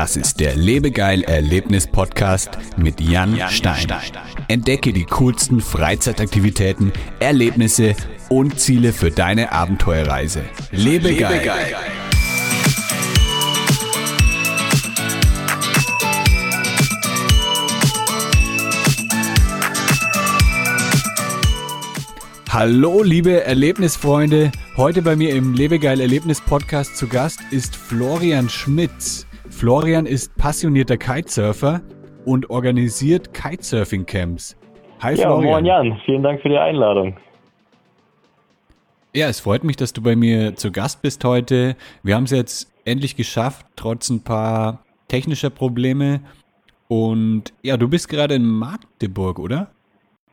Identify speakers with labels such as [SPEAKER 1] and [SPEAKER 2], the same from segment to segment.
[SPEAKER 1] Das ist der Lebegeil Erlebnis Podcast mit Jan, Stein. Entdecke die coolsten Freizeitaktivitäten, Erlebnisse und Ziele für deine Abenteuerreise. Lebegeil. Lebegeil. Hallo, liebe Erlebnisfreunde. Heute bei mir im Lebegeil Erlebnis Podcast zu Gast ist Florian Schmitz. Florian ist passionierter Kitesurfer und organisiert Kitesurfing-Camps.
[SPEAKER 2] Hi ja, Florian. Moin Jan, vielen Dank für die Einladung.
[SPEAKER 1] Ja, es freut mich, dass du bei mir zu Gast bist heute. Wir haben es jetzt endlich geschafft, trotz ein paar technischer Probleme. Und ja, du bist gerade in Magdeburg, oder?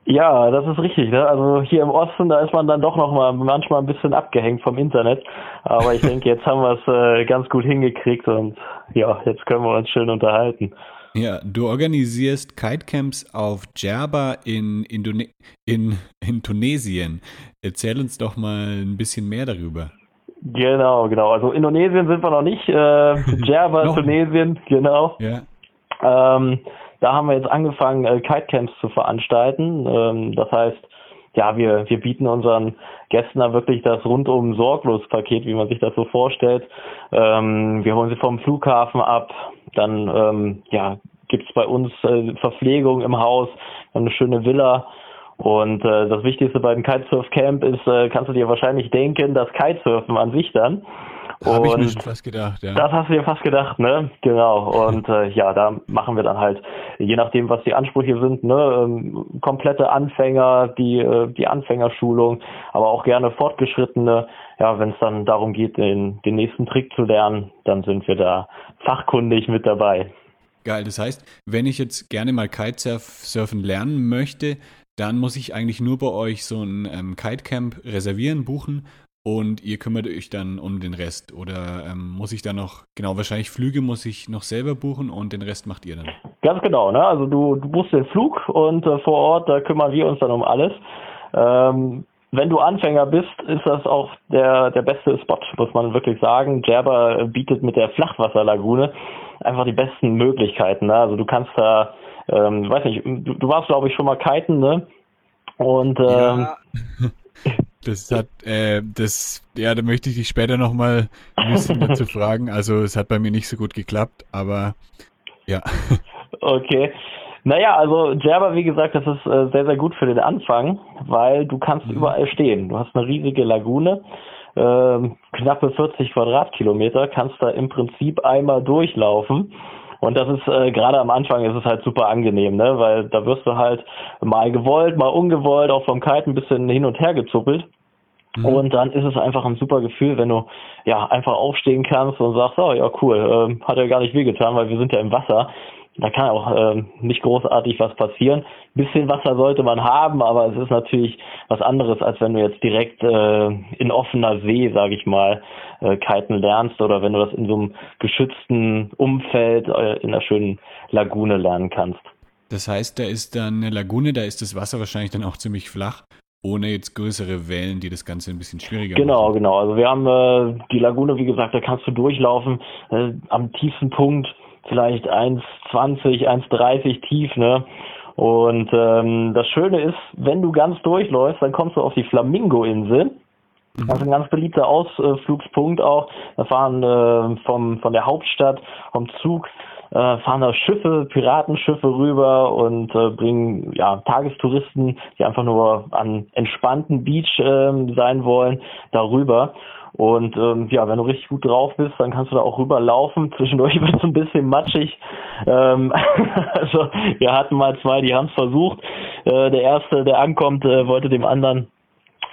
[SPEAKER 2] Ja, das ist richtig. Ne? Also hier im Osten, da ist man dann doch noch mal manchmal ein bisschen abgehängt vom Internet. Aber ich denke, jetzt haben wir es äh, ganz gut hingekriegt und ja, jetzt können wir uns schön unterhalten.
[SPEAKER 1] Ja, du organisierst Kitecamps auf Djerba in, Indone in, in Tunesien. Erzähl uns doch mal ein bisschen mehr darüber.
[SPEAKER 2] Genau, genau. Also Indonesien sind wir noch nicht. Äh, Djerba, Tunesien, genau. Ja. Ähm, da haben wir jetzt angefangen, äh, Kitecamps zu veranstalten. Ähm, das heißt, ja, wir, wir bieten unseren Gästen da wirklich das rundum sorglos Paket, wie man sich das so vorstellt. Ähm, wir holen sie vom Flughafen ab, dann ähm, ja, gibt's bei uns äh, Verpflegung im Haus, eine schöne Villa. Und äh, das Wichtigste beim Kitesurf Camp ist, äh, kannst du dir wahrscheinlich denken, das Kitesurfen an sich dann.
[SPEAKER 1] Habe ich mir schon fast gedacht, ja.
[SPEAKER 2] Das hast du dir fast gedacht, ne? Genau. Und äh, ja, da machen wir dann halt, je nachdem, was die Ansprüche sind, ne, ähm, komplette Anfänger, die, äh, die Anfängerschulung, aber auch gerne fortgeschrittene. Ja, wenn es dann darum geht, den, den nächsten Trick zu lernen, dann sind wir da fachkundig mit dabei.
[SPEAKER 1] Geil, das heißt, wenn ich jetzt gerne mal Kitesurfen lernen möchte, dann muss ich eigentlich nur bei euch so ein ähm, Kitecamp reservieren, buchen und ihr kümmert euch dann um den Rest. Oder ähm, muss ich dann noch, genau, wahrscheinlich Flüge muss ich noch selber buchen und den Rest macht ihr dann?
[SPEAKER 2] Ganz genau, ne? Also du, du buchst den Flug und äh, vor Ort, da kümmern wir uns dann um alles. Ähm, wenn du Anfänger bist, ist das auch der, der beste Spot, muss man wirklich sagen. Djerba bietet mit der Flachwasserlagune einfach die besten Möglichkeiten. Ne? Also du kannst da, ähm, weiß nicht, du, du warst glaube ich schon mal kiten, ne? Und ähm, ja.
[SPEAKER 1] Das hat, äh, das, ja, da möchte ich dich später nochmal ein bisschen dazu fragen. Also es hat bei mir nicht so gut geklappt, aber ja.
[SPEAKER 2] Okay. Naja, also Java, wie gesagt, das ist äh, sehr, sehr gut für den Anfang, weil du kannst mhm. überall stehen. Du hast eine riesige Lagune, äh, knappe 40 Quadratkilometer, kannst da im Prinzip einmal durchlaufen. Und das ist äh, gerade am Anfang ist es halt super angenehm, ne? Weil da wirst du halt mal gewollt, mal ungewollt, auch vom Kite ein bisschen hin und her gezuppelt. Mhm. Und dann ist es einfach ein super Gefühl, wenn du ja einfach aufstehen kannst und sagst, oh ja cool, äh, hat ja gar nicht wehgetan, weil wir sind ja im Wasser. Da kann auch äh, nicht großartig was passieren. Ein bisschen Wasser sollte man haben, aber es ist natürlich was anderes, als wenn du jetzt direkt äh, in offener See, sage ich mal, äh, kiten lernst oder wenn du das in so einem geschützten Umfeld äh, in einer schönen Lagune lernen kannst.
[SPEAKER 1] Das heißt, da ist dann eine Lagune, da ist das Wasser wahrscheinlich dann auch ziemlich flach ohne jetzt größere Wellen, die das Ganze ein bisschen schwieriger
[SPEAKER 2] genau, machen. Genau, genau. Also wir haben äh, die Lagune, wie gesagt, da kannst du durchlaufen. Äh, am tiefsten Punkt vielleicht 1,20, 1,30 tief, ne? Und ähm, das Schöne ist, wenn du ganz durchläufst, dann kommst du auf die Flamingo-Insel. Mhm. Das ist ein ganz beliebter Ausflugspunkt auch. Da fahren äh, vom, von der Hauptstadt vom Zug äh, fahren da Schiffe, Piratenschiffe rüber und äh, bringen ja Tagestouristen, die einfach nur an entspannten Beach äh, sein wollen, darüber. Und ähm, ja, wenn du richtig gut drauf bist, dann kannst du da auch rüberlaufen. Zwischendurch wird es ein bisschen matschig. Ähm, also wir hatten mal zwei, die haben es versucht. Äh, der erste, der ankommt, äh, wollte dem anderen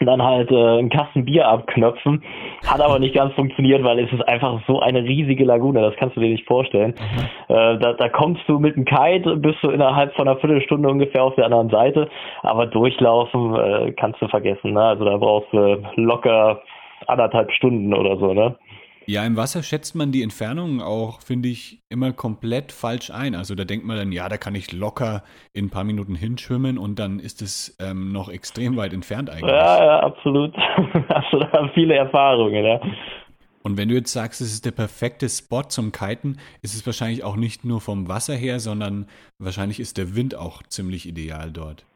[SPEAKER 2] dann halt äh, einen Kasten Bier abknöpfen. Hat aber nicht ganz funktioniert, weil es ist einfach so eine riesige Lagune, das kannst du dir nicht vorstellen. Mhm. Äh, da, da kommst du mit dem Kite, bist du innerhalb von einer Viertelstunde ungefähr auf der anderen Seite, aber durchlaufen äh, kannst du vergessen. Ne? Also da brauchst du locker anderthalb Stunden oder so, ne?
[SPEAKER 1] Ja, im Wasser schätzt man die Entfernungen auch, finde ich, immer komplett falsch ein. Also da denkt man dann, ja, da kann ich locker in ein paar Minuten hinschwimmen und dann ist es ähm, noch extrem weit entfernt eigentlich.
[SPEAKER 2] Ja, ja, absolut. Du da viele Erfahrungen, ja.
[SPEAKER 1] Und wenn du jetzt sagst, es ist der perfekte Spot zum Kiten, ist es wahrscheinlich auch nicht nur vom Wasser her, sondern wahrscheinlich ist der Wind auch ziemlich ideal dort.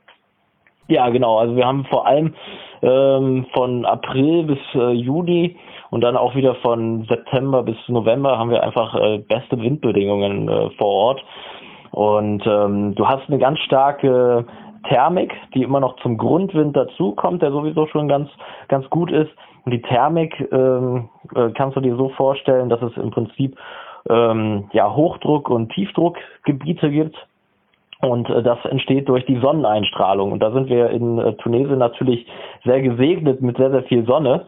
[SPEAKER 2] Ja, genau. Also wir haben vor allem ähm, von April bis äh, Juni und dann auch wieder von September bis November haben wir einfach äh, beste Windbedingungen äh, vor Ort. Und ähm, du hast eine ganz starke Thermik, die immer noch zum Grundwind dazukommt, der sowieso schon ganz, ganz gut ist. Und die Thermik ähm, äh, kannst du dir so vorstellen, dass es im Prinzip ähm, ja, Hochdruck- und Tiefdruckgebiete gibt. Und äh, das entsteht durch die Sonneneinstrahlung. Und da sind wir in äh, Tunesien natürlich sehr gesegnet mit sehr, sehr viel Sonne.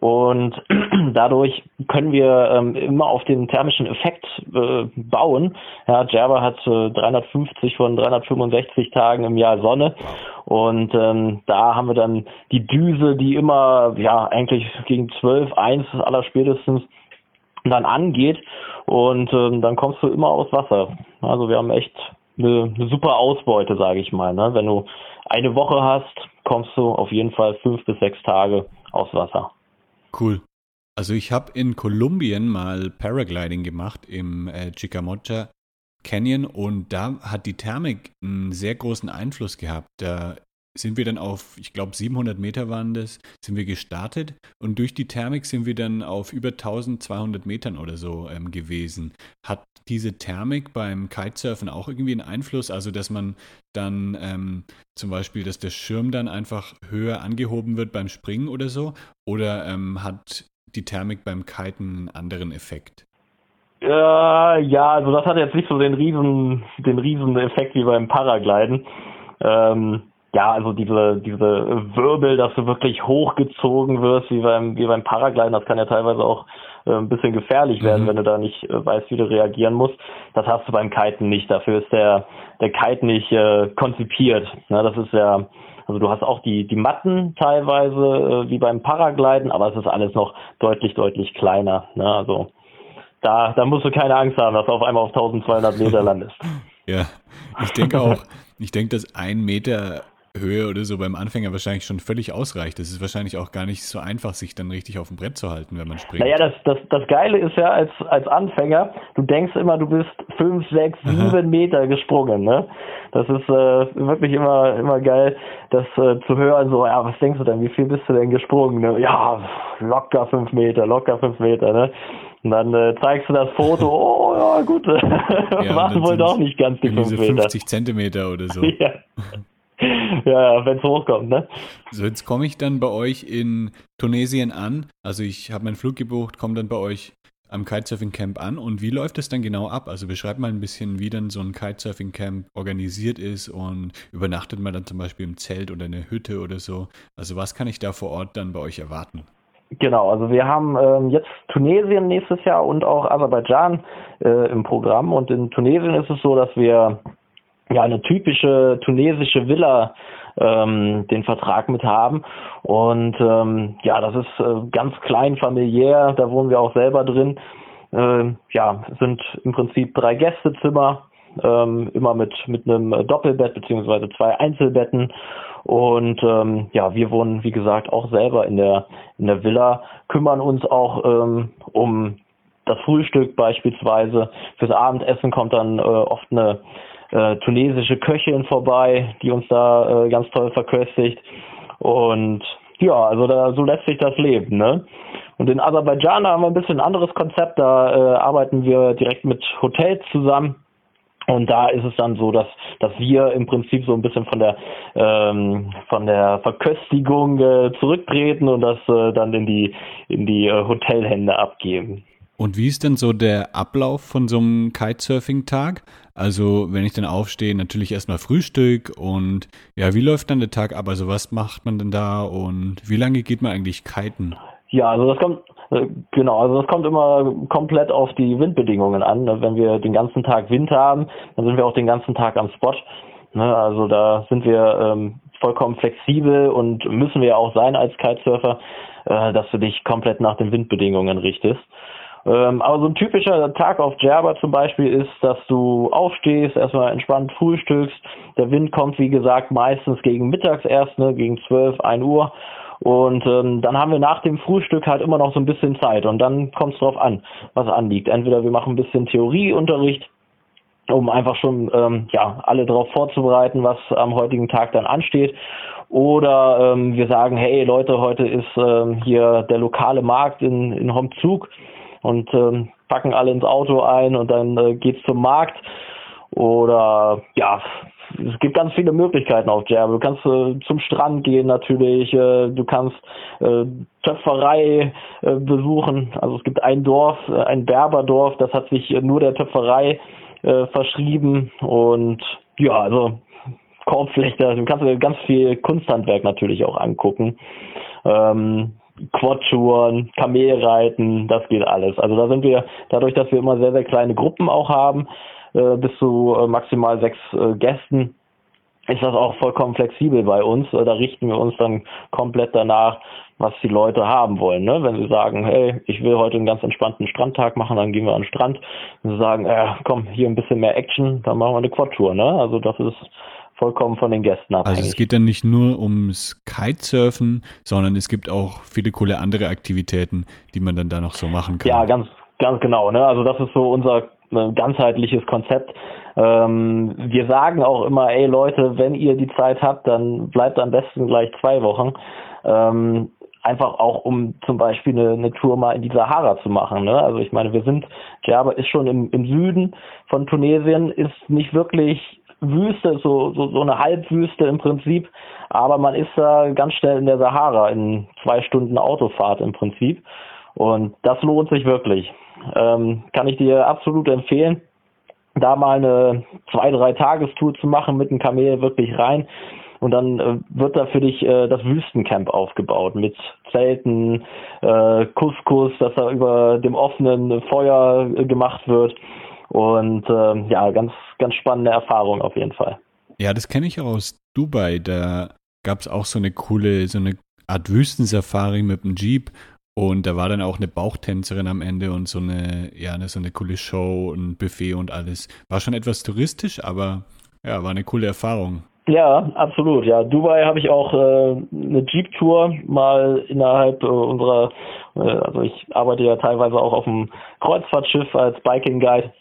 [SPEAKER 2] Und dadurch können wir ähm, immer auf den thermischen Effekt äh, bauen. Ja, Java hat äh, 350 von 365 Tagen im Jahr Sonne. Und ähm, da haben wir dann die Düse, die immer, ja, eigentlich gegen 12, 1 aller spätestens dann angeht. Und ähm, dann kommst du immer aus Wasser. Also wir haben echt eine, eine super Ausbeute, sage ich mal. Ne? Wenn du eine Woche hast, kommst du auf jeden Fall fünf bis sechs Tage aus Wasser.
[SPEAKER 1] Cool. Also ich habe in Kolumbien mal Paragliding gemacht im äh, Chicamocha Canyon und da hat die Thermik einen sehr großen Einfluss gehabt. Da sind wir dann auf, ich glaube 700 Meter waren das, sind wir gestartet und durch die Thermik sind wir dann auf über 1200 Metern oder so ähm, gewesen. Hat diese Thermik beim Kitesurfen auch irgendwie einen Einfluss? Also, dass man dann ähm, zum Beispiel, dass der Schirm dann einfach höher angehoben wird beim Springen oder so? Oder ähm, hat die Thermik beim Kiten einen anderen Effekt?
[SPEAKER 2] Äh, ja, also das hat jetzt nicht so den riesen, den riesen Effekt wie beim Paragliden. Ähm, ja, also diese, diese Wirbel, dass du wirklich hochgezogen wirst, wie beim, wie beim Paragliden, das kann ja teilweise auch äh, ein bisschen gefährlich werden, mhm. wenn du da nicht äh, weißt, wie du reagieren musst. Das hast du beim Kiten nicht. Dafür ist der, der Kite nicht äh, konzipiert. Na, das ist ja, also du hast auch die, die Matten teilweise äh, wie beim Paragliden, aber es ist alles noch deutlich, deutlich kleiner. Ne? Also da, da musst du keine Angst haben, dass du auf einmal auf 1200 Meter landest.
[SPEAKER 1] ja, ich denke auch, ich denke, dass ein Meter Höhe oder so beim Anfänger wahrscheinlich schon völlig ausreicht. Es ist wahrscheinlich auch gar nicht so einfach, sich dann richtig auf dem Brett zu halten, wenn man springt.
[SPEAKER 2] Naja, das, das, das Geile ist ja als, als Anfänger, du denkst immer, du bist fünf, sechs, sieben Meter gesprungen. Ne? Das ist äh, wirklich immer, immer geil, das äh, zu hören, so, ja, was denkst du denn, wie viel bist du denn gesprungen? Ne? Ja, locker fünf Meter, locker fünf Meter. Ne? Und dann äh, zeigst du das Foto, oh ja gut, ja, waren wohl doch nicht ganz die fünf Meter.
[SPEAKER 1] 50 Zentimeter oder so.
[SPEAKER 2] ja ja, wenn es hochkommt, ne?
[SPEAKER 1] So, jetzt komme ich dann bei euch in Tunesien an. Also ich habe meinen Flug gebucht, komme dann bei euch am Kitesurfing Camp an. Und wie läuft das dann genau ab? Also beschreib mal ein bisschen, wie dann so ein Kitesurfing Camp organisiert ist und übernachtet man dann zum Beispiel im Zelt oder in der Hütte oder so. Also was kann ich da vor Ort dann bei euch erwarten?
[SPEAKER 2] Genau, also wir haben ähm, jetzt Tunesien nächstes Jahr und auch Aserbaidschan äh, im Programm. Und in Tunesien ist es so, dass wir ja eine typische tunesische Villa ähm, den Vertrag mit haben. Und ähm, ja, das ist äh, ganz klein familiär, da wohnen wir auch selber drin. Äh, ja, sind im Prinzip drei Gästezimmer, ähm, immer mit, mit einem Doppelbett beziehungsweise zwei Einzelbetten. Und ähm, ja, wir wohnen, wie gesagt, auch selber in der, in der Villa, kümmern uns auch ähm, um das Frühstück beispielsweise. Fürs Abendessen kommt dann äh, oft eine äh, tunesische Köchin vorbei, die uns da äh, ganz toll verköstigt. Und ja, also da so lässt sich das leben, ne? Und in Aserbaidschan haben wir ein bisschen ein anderes Konzept, da äh, arbeiten wir direkt mit Hotels zusammen. Und da ist es dann so, dass, dass wir im Prinzip so ein bisschen von der ähm, von der Verköstigung äh, zurücktreten und das äh, dann in die in die äh, Hotelhände abgeben.
[SPEAKER 1] Und wie ist denn so der Ablauf von so einem Kitesurfing-Tag? Also, wenn ich dann aufstehe, natürlich erstmal Frühstück und ja, wie läuft dann der Tag ab? Also, was macht man denn da und wie lange geht man eigentlich kiten?
[SPEAKER 2] Ja, also das kommt, äh, genau, also das kommt immer komplett auf die Windbedingungen an. Wenn wir den ganzen Tag Wind haben, dann sind wir auch den ganzen Tag am Spot. Ne, also da sind wir ähm, vollkommen flexibel und müssen wir auch sein als Kitesurfer, äh, dass du dich komplett nach den Windbedingungen richtest. Ähm, aber so ein typischer Tag auf Djerba zum Beispiel ist, dass du aufstehst, erstmal entspannt frühstückst. Der Wind kommt, wie gesagt, meistens gegen mittags erst, ne, gegen 12, 1 Uhr. Und ähm, dann haben wir nach dem Frühstück halt immer noch so ein bisschen Zeit und dann kommt es drauf an, was anliegt. Entweder wir machen ein bisschen Theorieunterricht, um einfach schon ähm, ja alle darauf vorzubereiten, was am heutigen Tag dann ansteht. Oder ähm, wir sagen, hey Leute, heute ist ähm, hier der lokale Markt in, in Homzug und ähm, packen alle ins Auto ein und dann äh, geht's zum Markt. Oder ja, es gibt ganz viele Möglichkeiten auf Jabber. Du kannst äh, zum Strand gehen natürlich, äh, du kannst äh, Töpferei äh, besuchen. Also es gibt ein Dorf, äh, ein Berberdorf, das hat sich nur der Töpferei äh, verschrieben und ja, also Korbflechter, du kannst dir ganz viel Kunsthandwerk natürlich auch angucken. Ähm, Quad-Touren, Kamelreiten, das geht alles. Also da sind wir, dadurch, dass wir immer sehr, sehr kleine Gruppen auch haben, äh, bis zu äh, maximal sechs äh, Gästen, ist das auch vollkommen flexibel bei uns. Äh, da richten wir uns dann komplett danach, was die Leute haben wollen. Ne? Wenn sie sagen, hey, ich will heute einen ganz entspannten Strandtag machen, dann gehen wir an den Strand. Wenn sie sagen, äh, komm, hier ein bisschen mehr Action, dann machen wir eine Quad-Tour. Ne? Also das ist vollkommen von den Gästen abhängig.
[SPEAKER 1] Also es geht dann nicht nur ums Kitesurfen, sondern es gibt auch viele coole andere Aktivitäten, die man dann da noch so machen kann.
[SPEAKER 2] Ja, ganz, ganz genau. Ne? Also das ist so unser äh, ganzheitliches Konzept. Ähm, wir sagen auch immer, ey Leute, wenn ihr die Zeit habt, dann bleibt am besten gleich zwei Wochen. Ähm, einfach auch um zum Beispiel eine, eine Tour mal in die Sahara zu machen. Ne? Also ich meine, wir sind, Djerba ist schon im, im Süden von Tunesien, ist nicht wirklich Wüste, so, so, so eine Halbwüste im Prinzip, aber man ist da ganz schnell in der Sahara in zwei Stunden Autofahrt im Prinzip. Und das lohnt sich wirklich. Ähm, kann ich dir absolut empfehlen, da mal eine zwei, drei Tagestour zu machen mit dem Kamel wirklich rein. Und dann äh, wird da für dich äh, das Wüstencamp aufgebaut mit Zelten, äh, Couscous, dass da über dem offenen Feuer äh, gemacht wird. Und ähm, ja, ganz, ganz spannende Erfahrung auf jeden Fall.
[SPEAKER 1] Ja, das kenne ich auch aus Dubai. Da gab es auch so eine coole, so eine Art Wüstensafari mit dem Jeep. Und da war dann auch eine Bauchtänzerin am Ende und so eine, ja, so eine coole Show und Buffet und alles. War schon etwas touristisch, aber ja, war eine coole Erfahrung.
[SPEAKER 2] Ja, absolut. Ja, Dubai habe ich auch äh, eine Jeep-Tour mal innerhalb äh, unserer, äh, also ich arbeite ja teilweise auch auf dem Kreuzfahrtschiff als Biking-Guide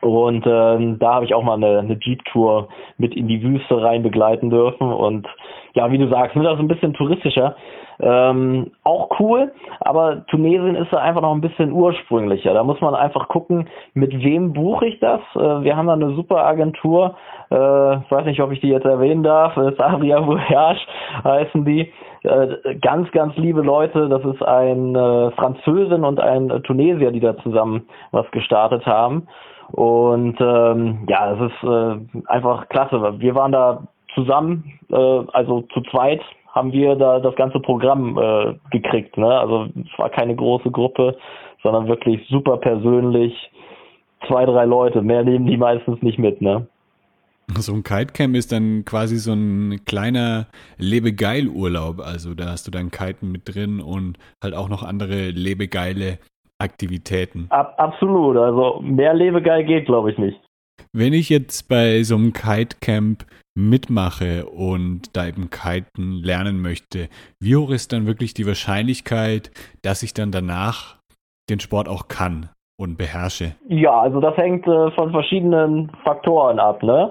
[SPEAKER 2] und ähm, da habe ich auch mal eine, eine Jeep-Tour mit in die Wüste rein begleiten dürfen. Und ja, wie du sagst, sind das ein bisschen touristischer. Ähm, auch cool, aber Tunesien ist da einfach noch ein bisschen ursprünglicher. Da muss man einfach gucken, mit wem buche ich das. Äh, wir haben da eine super Agentur, äh, weiß nicht, ob ich die jetzt erwähnen darf, Saria Voyage heißen die. Äh, ganz, ganz liebe Leute, das ist ein äh, Französin und ein Tunesier, die da zusammen was gestartet haben. Und ähm, ja, es ist äh, einfach klasse. Wir waren da zusammen, äh, also zu zweit haben wir da das ganze Programm äh, gekriegt. Ne? Also es war keine große Gruppe, sondern wirklich super persönlich. Zwei, drei Leute, mehr nehmen die meistens nicht mit, ne?
[SPEAKER 1] So ein Kitecamp ist dann quasi so ein kleiner Lebegeil-Urlaub. Also da hast du dann Kiten mit drin und halt auch noch andere lebegeile Aktivitäten.
[SPEAKER 2] Ab, absolut, also mehr Lebegeil geht, glaube ich, nicht.
[SPEAKER 1] Wenn ich jetzt bei so einem Kitecamp mitmache und da eben Kiten lernen möchte, wie hoch ist dann wirklich die Wahrscheinlichkeit, dass ich dann danach den Sport auch kann und beherrsche?
[SPEAKER 2] Ja, also das hängt äh, von verschiedenen Faktoren ab. Ne?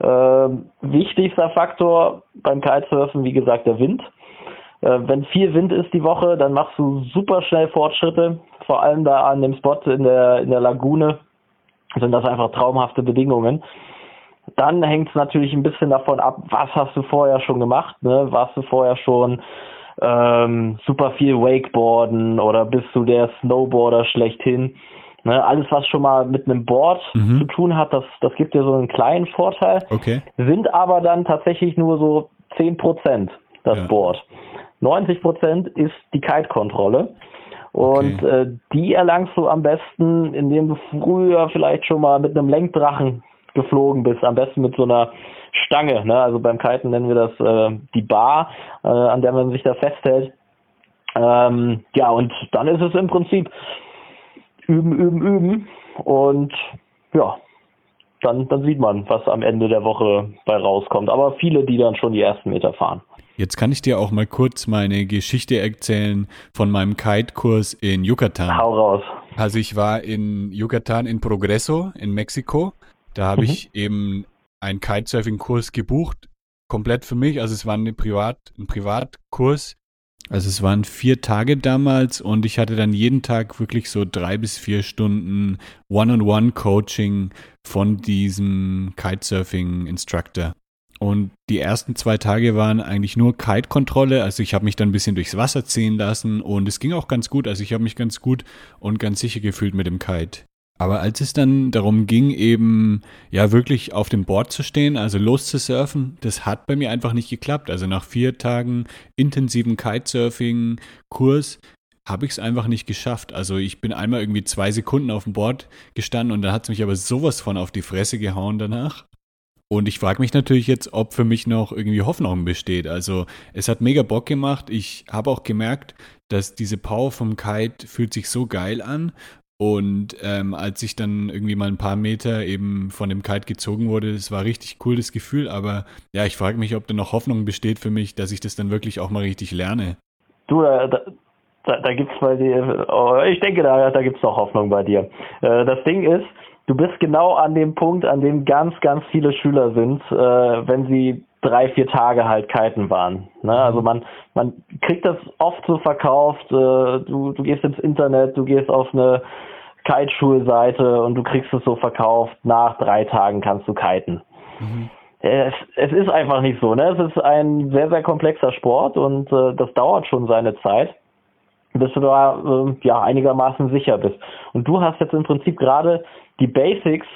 [SPEAKER 2] Äh, wichtigster Faktor beim Kitesurfen, wie gesagt, der Wind. Äh, wenn viel Wind ist die Woche, dann machst du super schnell Fortschritte vor allem da an dem Spot in der, in der Lagune sind das einfach traumhafte Bedingungen. Dann hängt es natürlich ein bisschen davon ab, was hast du vorher schon gemacht, ne? Warst du vorher schon ähm, super viel Wakeboarden oder bist du der Snowboarder schlechthin? Ne? Alles, was schon mal mit einem Board mhm. zu tun hat, das, das gibt dir so einen kleinen Vorteil.
[SPEAKER 1] Okay.
[SPEAKER 2] Sind aber dann tatsächlich nur so 10 Prozent das ja. Board. 90 Prozent ist die Kite-Kontrolle. Und okay. äh, die erlangst du am besten, indem du früher vielleicht schon mal mit einem Lenkdrachen geflogen bist, am besten mit so einer Stange. Ne? Also beim Kiten nennen wir das äh, die Bar, äh, an der man sich da festhält. Ähm, ja, und dann ist es im Prinzip üben, üben, üben. Und ja, dann, dann sieht man, was am Ende der Woche bei rauskommt. Aber viele, die dann schon die ersten Meter fahren.
[SPEAKER 1] Jetzt kann ich dir auch mal kurz meine Geschichte erzählen von meinem Kite-Kurs in Yucatan.
[SPEAKER 2] Hau raus.
[SPEAKER 1] Also ich war in Yucatan in Progreso in Mexiko. Da habe mhm. ich eben einen Kitesurfing-Kurs gebucht, komplett für mich. Also es war eine Privat, ein Privatkurs. Also es waren vier Tage damals und ich hatte dann jeden Tag wirklich so drei bis vier Stunden One-on-One-Coaching von diesem Kitesurfing-Instructor. Und die ersten zwei Tage waren eigentlich nur Kite-Kontrolle. Also ich habe mich dann ein bisschen durchs Wasser ziehen lassen und es ging auch ganz gut. Also ich habe mich ganz gut und ganz sicher gefühlt mit dem Kite. Aber als es dann darum ging, eben ja wirklich auf dem Board zu stehen, also loszusurfen, das hat bei mir einfach nicht geklappt. Also nach vier Tagen intensiven Kitesurfing-Kurs habe ich es einfach nicht geschafft. Also ich bin einmal irgendwie zwei Sekunden auf dem Board gestanden und dann hat es mich aber sowas von auf die Fresse gehauen danach. Und ich frage mich natürlich jetzt, ob für mich noch irgendwie Hoffnung besteht. Also es hat mega Bock gemacht. Ich habe auch gemerkt, dass diese Power vom Kite fühlt sich so geil an. Und ähm, als ich dann irgendwie mal ein paar Meter eben von dem Kite gezogen wurde, es war richtig cool das Gefühl. Aber ja, ich frage mich, ob da noch Hoffnung besteht für mich, dass ich das dann wirklich auch mal richtig lerne.
[SPEAKER 2] Du, da, da, da gibt es bei dir, oh, ich denke, da, da gibt es noch Hoffnung bei dir. Äh, das Ding ist, du bist genau an dem Punkt, an dem ganz, ganz viele Schüler sind, äh, wenn sie drei, vier Tage halt kiten waren. Ne? Also mhm. man, man kriegt das oft so verkauft, äh, du, du gehst ins Internet, du gehst auf eine Kiteschulseite und du kriegst es so verkauft, nach drei Tagen kannst du kiten. Mhm. Es, es ist einfach nicht so, ne? Es ist ein sehr, sehr komplexer Sport und äh, das dauert schon seine Zeit bis du da äh, ja einigermaßen sicher bist. Und du hast jetzt im Prinzip gerade die Basics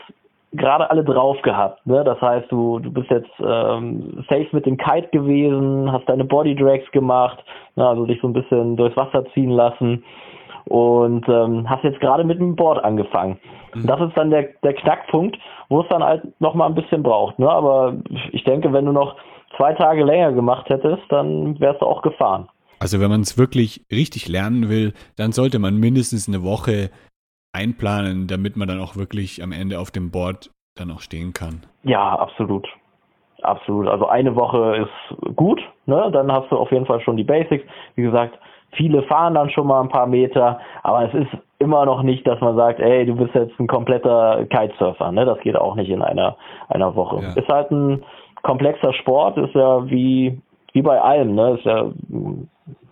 [SPEAKER 2] gerade alle drauf gehabt. Ne? Das heißt, du, du bist jetzt ähm, safe mit dem Kite gewesen, hast deine Body Drags gemacht, ne? also dich so ein bisschen durchs Wasser ziehen lassen und ähm, hast jetzt gerade mit dem Board angefangen. Mhm. Das ist dann der, der Knackpunkt, wo es dann halt noch mal ein bisschen braucht. Ne? Aber ich denke, wenn du noch zwei Tage länger gemacht hättest, dann wärst du auch gefahren.
[SPEAKER 1] Also wenn man es wirklich richtig lernen will, dann sollte man mindestens eine Woche einplanen, damit man dann auch wirklich am Ende auf dem Board dann auch stehen kann.
[SPEAKER 2] Ja, absolut. Absolut. Also eine Woche ist gut, ne? Dann hast du auf jeden Fall schon die Basics. Wie gesagt, viele fahren dann schon mal ein paar Meter, aber es ist immer noch nicht, dass man sagt, ey, du bist jetzt ein kompletter Kitesurfer, ne? Das geht auch nicht in einer einer Woche. Ja. Ist halt ein komplexer Sport, ist ja wie wie bei allem, ne? Ist ja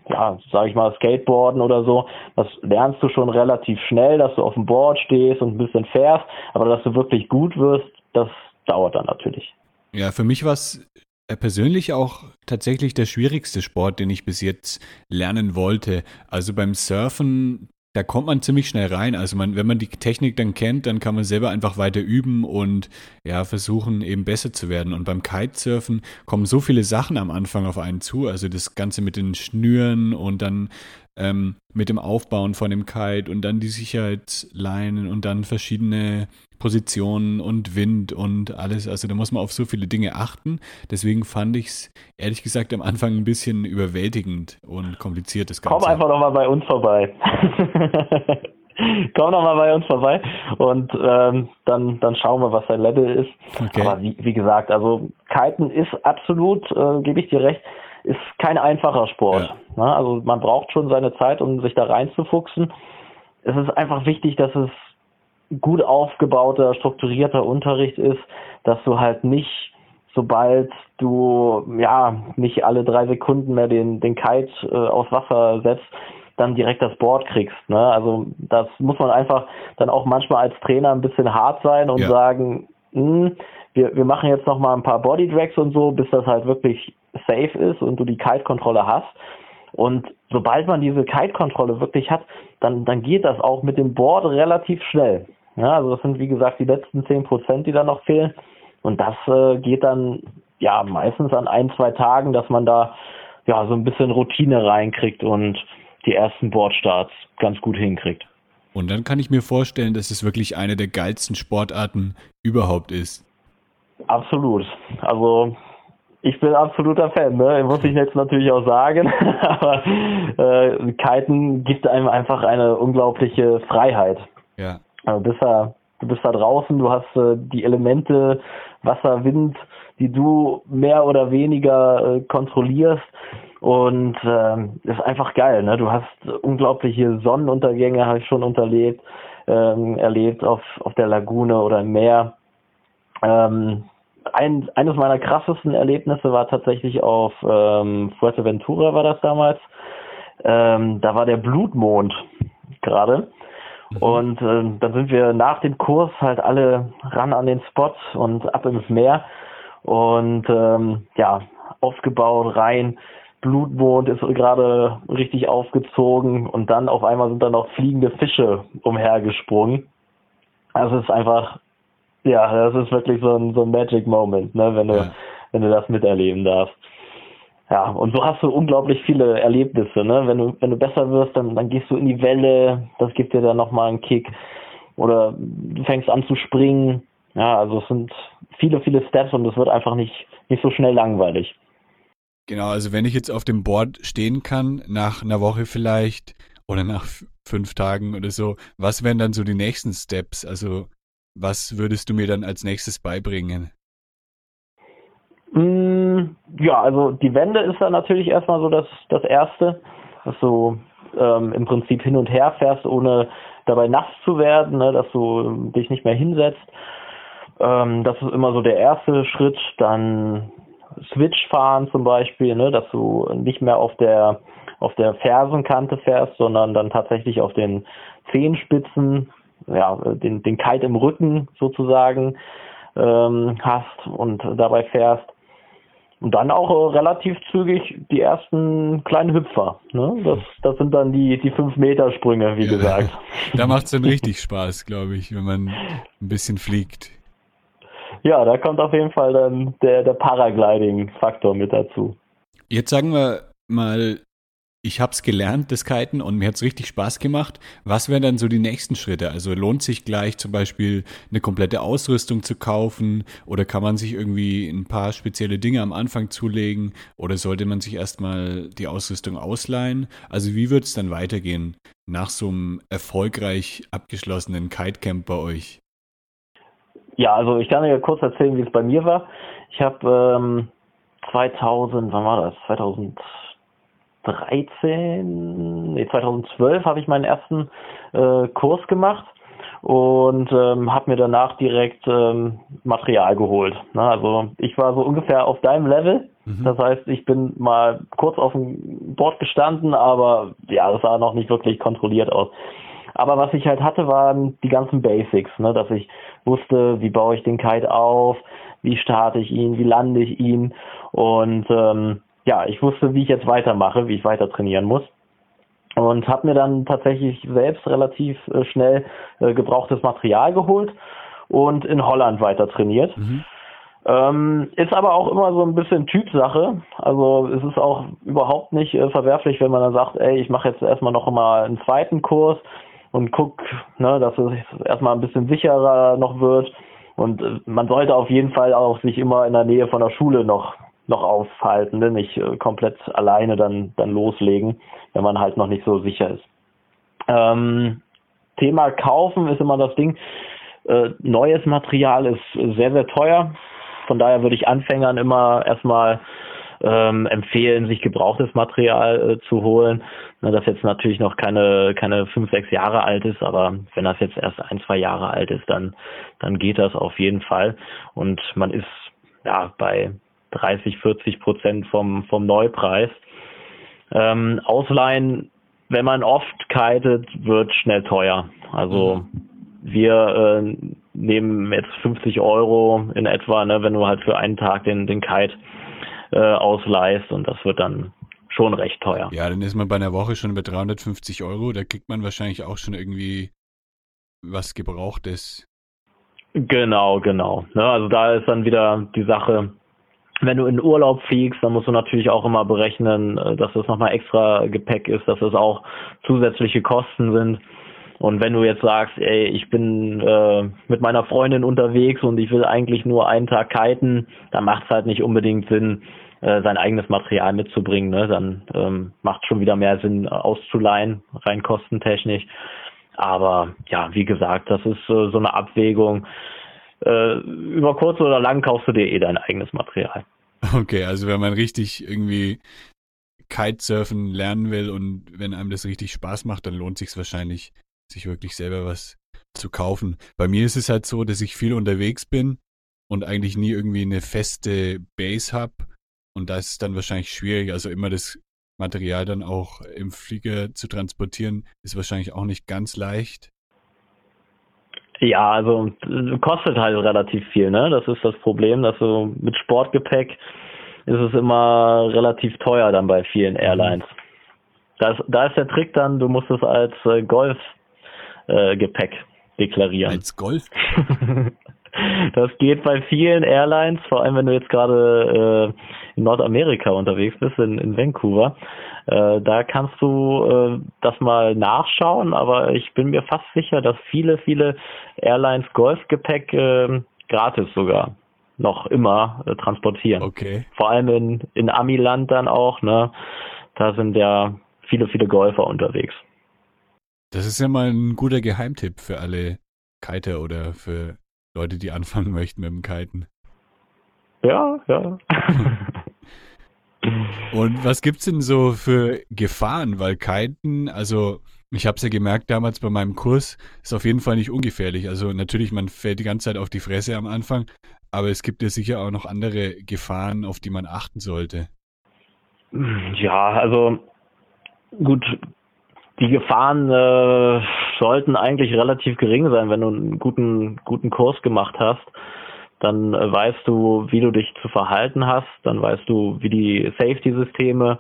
[SPEAKER 2] ja, sag ich mal, Skateboarden oder so, das lernst du schon relativ schnell, dass du auf dem Board stehst und ein bisschen fährst, aber dass du wirklich gut wirst, das dauert dann natürlich.
[SPEAKER 1] Ja, für mich war es äh, persönlich auch tatsächlich der schwierigste Sport, den ich bis jetzt lernen wollte. Also beim Surfen da kommt man ziemlich schnell rein. Also man, wenn man die Technik dann kennt, dann kann man selber einfach weiter üben und ja, versuchen eben besser zu werden. Und beim Kitesurfen kommen so viele Sachen am Anfang auf einen zu. Also das Ganze mit den Schnüren und dann ähm, mit dem Aufbauen von dem Kite und dann die Sicherheitsleinen und dann verschiedene Positionen und Wind und alles. Also da muss man auf so viele Dinge achten. Deswegen fand ich es ehrlich gesagt am Anfang ein bisschen überwältigend und kompliziert. Das
[SPEAKER 2] Ganze. Komm einfach nochmal bei uns vorbei. Komm nochmal bei uns vorbei und ähm, dann, dann schauen wir, was dein Level ist. Okay. Aber wie, wie gesagt, also Kiten ist absolut, äh, gebe ich dir recht, ist kein einfacher Sport. Ja. Ne? Also man braucht schon seine Zeit, um sich da reinzufuchsen. Es ist einfach wichtig, dass es gut aufgebauter, strukturierter Unterricht ist, dass du halt nicht, sobald du ja nicht alle drei Sekunden mehr den, den Kite äh, aufs Wasser setzt, dann direkt das Board kriegst. Ne? Also das muss man einfach dann auch manchmal als Trainer ein bisschen hart sein und ja. sagen, mh, hm, wir, wir machen jetzt noch mal ein paar Body Drags und so, bis das halt wirklich safe ist und du die Kite-Kontrolle hast. Und sobald man diese Kite-Kontrolle wirklich hat, dann, dann geht das auch mit dem Board relativ schnell. Ja, also das sind wie gesagt die letzten zehn Prozent, die da noch fehlen. Und das äh, geht dann ja meistens an ein, zwei Tagen, dass man da ja so ein bisschen Routine reinkriegt und die ersten Boardstarts ganz gut hinkriegt.
[SPEAKER 1] Und dann kann ich mir vorstellen, dass es wirklich eine der geilsten Sportarten überhaupt ist.
[SPEAKER 2] Absolut. Also ich bin absoluter Fan, ne? muss ich jetzt natürlich auch sagen. Aber äh, Kiten gibt einem einfach eine unglaubliche Freiheit.
[SPEAKER 1] Ja.
[SPEAKER 2] Also du bist da, du bist da draußen, du hast äh, die Elemente, Wasser, Wind, die du mehr oder weniger äh, kontrollierst. Und ähm, ist einfach geil, ne? Du hast unglaubliche Sonnenuntergänge, habe ich schon unterlebt, ähm, erlebt auf, auf der Lagune oder im Meer. Ähm, ein, eines meiner krassesten Erlebnisse war tatsächlich auf ähm, Fuerteventura war das damals. Ähm, da war der Blutmond gerade. Mhm. Und äh, dann sind wir nach dem Kurs halt alle ran an den Spot und ab ins Meer. Und ähm, ja, aufgebaut, rein. Blutmond ist gerade richtig aufgezogen und dann auf einmal sind da noch fliegende Fische umhergesprungen. Also es ist einfach, ja, das ist wirklich so ein, so ein Magic Moment, ne, wenn du, ja. wenn du das miterleben darfst. Ja, und so hast du unglaublich viele Erlebnisse, ne? Wenn du, wenn du besser wirst, dann, dann gehst du in die Welle, das gibt dir dann nochmal einen Kick. Oder du fängst an zu springen. Ja, also es sind viele, viele Steps und es wird einfach nicht, nicht so schnell langweilig.
[SPEAKER 1] Genau, also wenn ich jetzt auf dem Board stehen kann, nach einer Woche vielleicht oder nach fünf Tagen oder so, was wären dann so die nächsten Steps? Also was würdest du mir dann als nächstes beibringen?
[SPEAKER 2] Mm, ja, also die Wende ist dann natürlich erstmal so das, das Erste, dass du ähm, im Prinzip hin und her fährst, ohne dabei nass zu werden, ne, dass du dich nicht mehr hinsetzt. Ähm, das ist immer so der erste Schritt. Dann Switch fahren zum Beispiel, ne, dass du nicht mehr auf der auf der Fersenkante fährst, sondern dann tatsächlich auf den Zehenspitzen, ja, den, den Kite im Rücken sozusagen ähm, hast und dabei fährst. Und dann auch äh, relativ zügig die ersten kleinen Hüpfer. Ne? Das, das sind dann die, die 5-Meter-Sprünge, wie ja, gesagt.
[SPEAKER 1] Da macht es dann richtig Spaß, glaube ich, wenn man ein bisschen fliegt.
[SPEAKER 2] Ja, da kommt auf jeden Fall dann der, der Paragliding-Faktor mit dazu.
[SPEAKER 1] Jetzt sagen wir mal, ich habe es gelernt, das Kiten, und mir hat es richtig Spaß gemacht. Was wären dann so die nächsten Schritte? Also lohnt sich gleich zum Beispiel eine komplette Ausrüstung zu kaufen oder kann man sich irgendwie ein paar spezielle Dinge am Anfang zulegen oder sollte man sich erstmal die Ausrüstung ausleihen? Also wie wird es dann weitergehen nach so einem erfolgreich abgeschlossenen Kitecamp bei euch?
[SPEAKER 2] Ja, also ich kann dir kurz erzählen, wie es bei mir war. Ich habe ähm, 2000, wann war das? 2000 2013, nee, 2012 habe ich meinen ersten äh, Kurs gemacht und ähm, habe mir danach direkt ähm, Material geholt. Na, also ich war so ungefähr auf deinem Level. Mhm. Das heißt, ich bin mal kurz auf dem Board gestanden, aber ja, das sah noch nicht wirklich kontrolliert aus. Aber was ich halt hatte, waren die ganzen Basics, ne? dass ich wusste, wie baue ich den Kite auf, wie starte ich ihn, wie lande ich ihn und ähm, ja, ich wusste, wie ich jetzt weitermache, wie ich weiter trainieren muss. Und habe mir dann tatsächlich selbst relativ äh, schnell äh, gebrauchtes Material geholt und in Holland weiter trainiert. Mhm. Ähm, ist aber auch immer so ein bisschen Typsache. Also es ist auch überhaupt nicht äh, verwerflich, wenn man dann sagt, ey, ich mache jetzt erstmal noch mal einen zweiten Kurs und guck, ne, dass es erstmal ein bisschen sicherer noch wird. Und äh, man sollte auf jeden Fall auch sich immer in der Nähe von der Schule noch noch aufhalten, ne? nicht äh, komplett alleine dann, dann loslegen, wenn man halt noch nicht so sicher ist. Ähm, Thema Kaufen ist immer das Ding. Äh, neues Material ist sehr, sehr teuer. Von daher würde ich Anfängern immer erstmal ähm, empfehlen, sich gebrauchtes Material äh, zu holen. Na, das jetzt natürlich noch keine, keine fünf, sechs Jahre alt ist, aber wenn das jetzt erst ein, zwei Jahre alt ist, dann, dann geht das auf jeden Fall. Und man ist ja bei 30, 40 Prozent vom, vom Neupreis. Ähm, Ausleihen, wenn man oft kitet, wird schnell teuer. Also mhm. wir äh, nehmen jetzt 50 Euro in etwa, ne, wenn du halt für einen Tag den, den Kite äh, ausleihst und das wird dann schon recht teuer.
[SPEAKER 1] Ja, dann ist man bei einer Woche schon über 350 Euro. Da kriegt man wahrscheinlich auch schon irgendwie was Gebrauchtes.
[SPEAKER 2] Genau, genau. Ne, also da ist dann wieder die Sache, wenn du in Urlaub fliegst, dann musst du natürlich auch immer berechnen, äh, dass das nochmal extra Gepäck ist, dass das auch zusätzliche Kosten sind. Und wenn du jetzt sagst, ey, ich bin äh, mit meiner Freundin unterwegs und ich will eigentlich nur einen Tag kiten, dann macht es halt nicht unbedingt Sinn, äh, sein eigenes Material mitzubringen. Ne? Dann ähm, macht schon wieder mehr Sinn, auszuleihen, rein kostentechnisch. Aber ja, wie gesagt, das ist äh, so eine Abwägung äh, über kurz oder lang kaufst du dir eh dein eigenes Material.
[SPEAKER 1] Okay, also wenn man richtig irgendwie Kitesurfen lernen will und wenn einem das richtig Spaß macht, dann lohnt sich wahrscheinlich, sich wirklich selber was zu kaufen. Bei mir ist es halt so, dass ich viel unterwegs bin und eigentlich nie irgendwie eine feste Base habe. Und da ist es dann wahrscheinlich schwierig. Also immer das Material dann auch im Flieger zu transportieren, ist wahrscheinlich auch nicht ganz leicht.
[SPEAKER 2] Ja, also kostet halt relativ viel, ne? Das ist das Problem, dass du mit Sportgepäck ist es immer relativ teuer dann bei vielen Airlines. Da ist, da ist der Trick dann, du musst es als äh, Golfgepäck äh, deklarieren.
[SPEAKER 1] Als Golf?
[SPEAKER 2] das geht bei vielen Airlines, vor allem wenn du jetzt gerade äh, in Nordamerika unterwegs bist, in, in Vancouver. Äh, da kannst du äh, das mal nachschauen, aber ich bin mir fast sicher, dass viele, viele Airlines Golfgepäck äh, gratis sogar noch immer äh, transportieren.
[SPEAKER 1] Okay.
[SPEAKER 2] Vor allem in, in Amiland dann auch, ne? Da sind ja viele, viele Golfer unterwegs.
[SPEAKER 1] Das ist ja mal ein guter Geheimtipp für alle Kiter oder für Leute, die anfangen möchten mit dem Kiten.
[SPEAKER 2] Ja, ja.
[SPEAKER 1] Und was gibt's denn so für Gefahren? Weil Kiten, also ich habe es ja gemerkt damals bei meinem Kurs, ist auf jeden Fall nicht ungefährlich. Also natürlich, man fällt die ganze Zeit auf die Fresse am Anfang, aber es gibt ja sicher auch noch andere Gefahren, auf die man achten sollte.
[SPEAKER 2] Ja, also gut, die Gefahren äh, sollten eigentlich relativ gering sein, wenn du einen guten, guten Kurs gemacht hast. Dann äh, weißt du, wie du dich zu verhalten hast, dann weißt du, wie die Safety-Systeme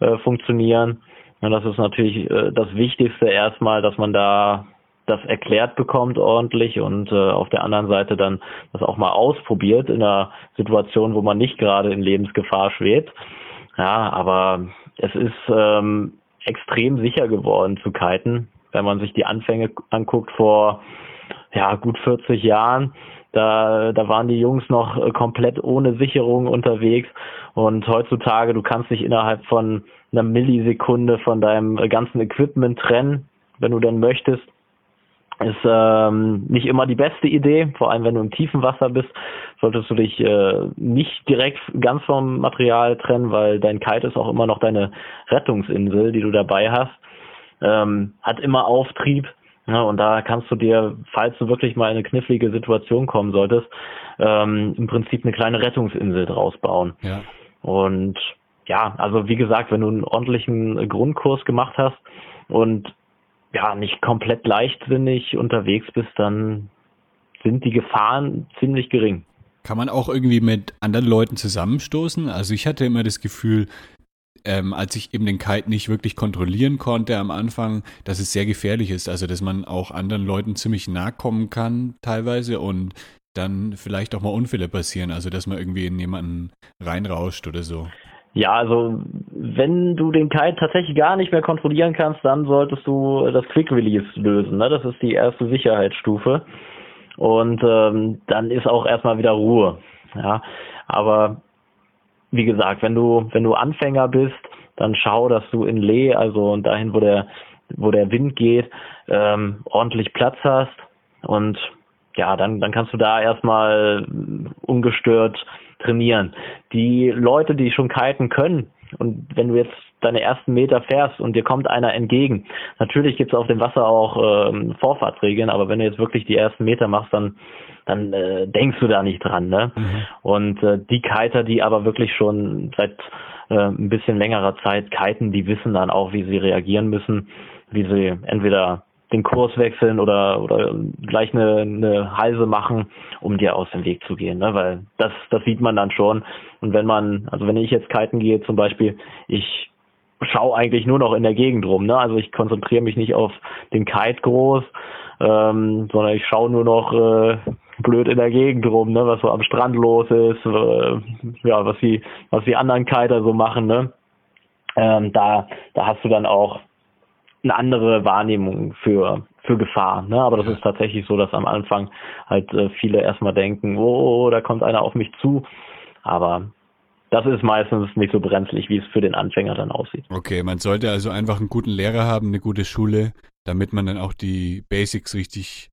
[SPEAKER 2] äh, funktionieren. Und das ist natürlich äh, das Wichtigste erstmal, dass man da das erklärt bekommt ordentlich und äh, auf der anderen Seite dann das auch mal ausprobiert in einer Situation, wo man nicht gerade in Lebensgefahr schwebt. Ja, aber es ist ähm, extrem sicher geworden zu kiten, wenn man sich die Anfänge anguckt vor ja gut 40 Jahren. Da, da waren die Jungs noch äh, komplett ohne Sicherung unterwegs. Und heutzutage du kannst dich innerhalb von einer Millisekunde von deinem ganzen Equipment trennen, wenn du denn möchtest. Ist ähm, nicht immer die beste Idee, vor allem wenn du im tiefen Wasser bist, solltest du dich äh, nicht direkt ganz vom Material trennen, weil dein Kite ist auch immer noch deine Rettungsinsel, die du dabei hast. Ähm, hat immer Auftrieb ja, ne, und da kannst du dir, falls du wirklich mal in eine knifflige Situation kommen solltest, ähm, im Prinzip eine kleine Rettungsinsel draus bauen.
[SPEAKER 1] Ja.
[SPEAKER 2] Und ja, also wie gesagt, wenn du einen ordentlichen Grundkurs gemacht hast und ja, nicht komplett leichtsinnig unterwegs bist, dann sind die Gefahren ziemlich gering.
[SPEAKER 1] Kann man auch irgendwie mit anderen Leuten zusammenstoßen? Also ich hatte immer das Gefühl, ähm, als ich eben den Kite nicht wirklich kontrollieren konnte am Anfang, dass es sehr gefährlich ist. Also dass man auch anderen Leuten ziemlich nahe kommen kann teilweise und dann vielleicht auch mal Unfälle passieren. Also dass man irgendwie in jemanden reinrauscht oder so.
[SPEAKER 2] Ja, also wenn du den Kite tatsächlich gar nicht mehr kontrollieren kannst, dann solltest du das Quick Release lösen. Ne? Das ist die erste Sicherheitsstufe. Und ähm, dann ist auch erstmal wieder Ruhe. Ja, aber wie gesagt, wenn du wenn du Anfänger bist, dann schau, dass du in Lee, also dahin, wo der wo der Wind geht, ähm, ordentlich Platz hast und ja, dann dann kannst du da erstmal ungestört trainieren. Die Leute, die schon kiten können, und wenn du jetzt deine ersten Meter fährst und dir kommt einer entgegen, natürlich gibt es auf dem Wasser auch ähm, Vorfahrtsregeln, aber wenn du jetzt wirklich die ersten Meter machst, dann dann äh, denkst du da nicht dran, ne? Mhm. Und äh, die Kiter, die aber wirklich schon seit äh, ein bisschen längerer Zeit kiten, die wissen dann auch, wie sie reagieren müssen, wie sie entweder den Kurs wechseln oder, oder gleich eine, eine Halse machen, um dir aus dem Weg zu gehen, ne? weil das, das sieht man dann schon. Und wenn man, also wenn ich jetzt kiten gehe zum Beispiel, ich schaue eigentlich nur noch in der Gegend rum, ne? also ich konzentriere mich nicht auf den Kite groß, ähm, sondern ich schaue nur noch äh, blöd in der Gegend rum, ne? was so am Strand los ist, äh, ja, was die, was die anderen Kiter so machen, ne? Ähm, da, da hast du dann auch eine andere Wahrnehmung für für Gefahr. Ne? Aber das ist tatsächlich so, dass am Anfang halt äh, viele erstmal denken, oh, da kommt einer auf mich zu. Aber das ist meistens nicht so brenzlig, wie es für den Anfänger dann aussieht.
[SPEAKER 1] Okay, man sollte also einfach einen guten Lehrer haben, eine gute Schule, damit man dann auch die Basics richtig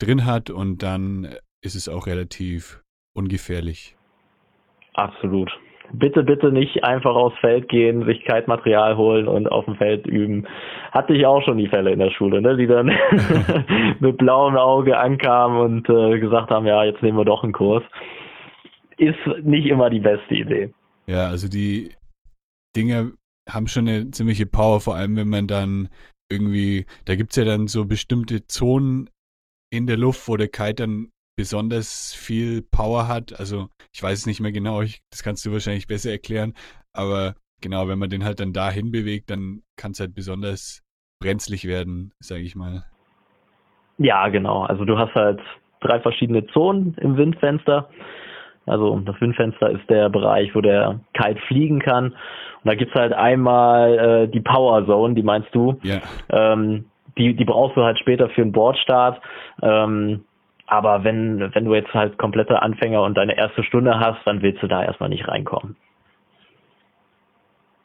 [SPEAKER 1] drin hat und dann ist es auch relativ ungefährlich.
[SPEAKER 2] Absolut. Bitte, bitte nicht einfach aufs Feld gehen, sich Kite-Material holen und auf dem Feld üben. Hatte ich auch schon die Fälle in der Schule, ne, die dann mit blauem Auge ankamen und äh, gesagt haben, ja, jetzt nehmen wir doch einen Kurs. Ist nicht immer die beste Idee.
[SPEAKER 1] Ja, also die Dinge haben schon eine ziemliche Power, vor allem wenn man dann irgendwie, da gibt es ja dann so bestimmte Zonen in der Luft, wo der Kite dann besonders viel Power hat. Also ich weiß es nicht mehr genau, ich, das kannst du wahrscheinlich besser erklären, aber genau, wenn man den halt dann dahin bewegt, dann kann es halt besonders brenzlig werden, sage ich mal.
[SPEAKER 2] Ja, genau. Also du hast halt drei verschiedene Zonen im Windfenster. Also das Windfenster ist der Bereich, wo der Kite fliegen kann. Und da gibt's halt einmal äh, die Power Zone, die meinst du.
[SPEAKER 1] Ja.
[SPEAKER 2] Ähm, die, die brauchst du halt später für einen Bordstart. Ähm, aber wenn, wenn du jetzt halt kompletter Anfänger und deine erste Stunde hast, dann willst du da erstmal nicht reinkommen.